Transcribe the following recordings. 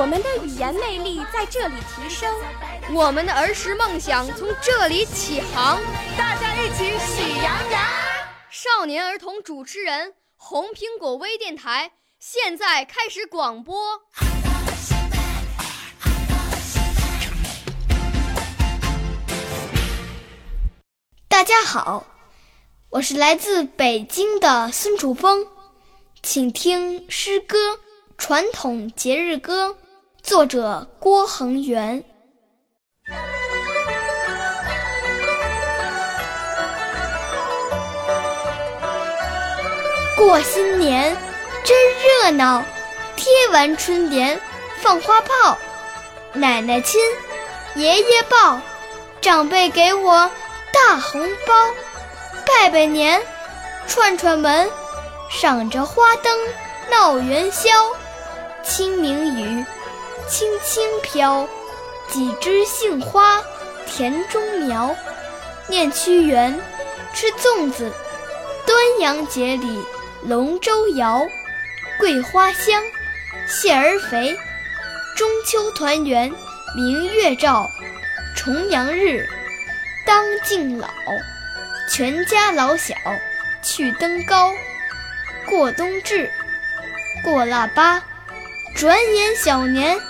我们的语言魅力在这里提升，我们的儿时梦想从这里起航。大家一起喜羊羊。少年儿童主持人，红苹果微电台现在开始广播。大家好，我是来自北京的孙楚风，请听诗歌《传统节日歌》，作者郭恒元。过新年真热闹，贴完春联放花炮，奶奶亲，爷爷抱，长辈给我。大红包，拜拜年，串串门，赏着花灯闹元宵。清明雨，轻轻飘，几枝杏花田中苗。念屈原，吃粽子，端阳节里龙舟摇。桂花香，蟹儿肥，中秋团圆明月照，重阳日。当敬老，全家老小去登高。过冬至，过腊八，转眼小年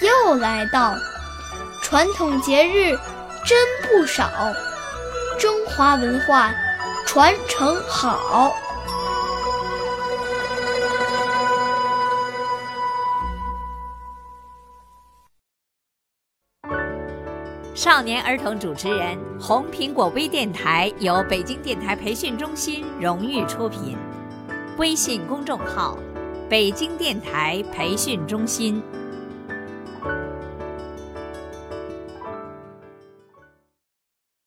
又来到。传统节日真不少，中华文化传承好。少年儿童主持人，红苹果微电台由北京电台培训中心荣誉出品，微信公众号：北京电台培训中心。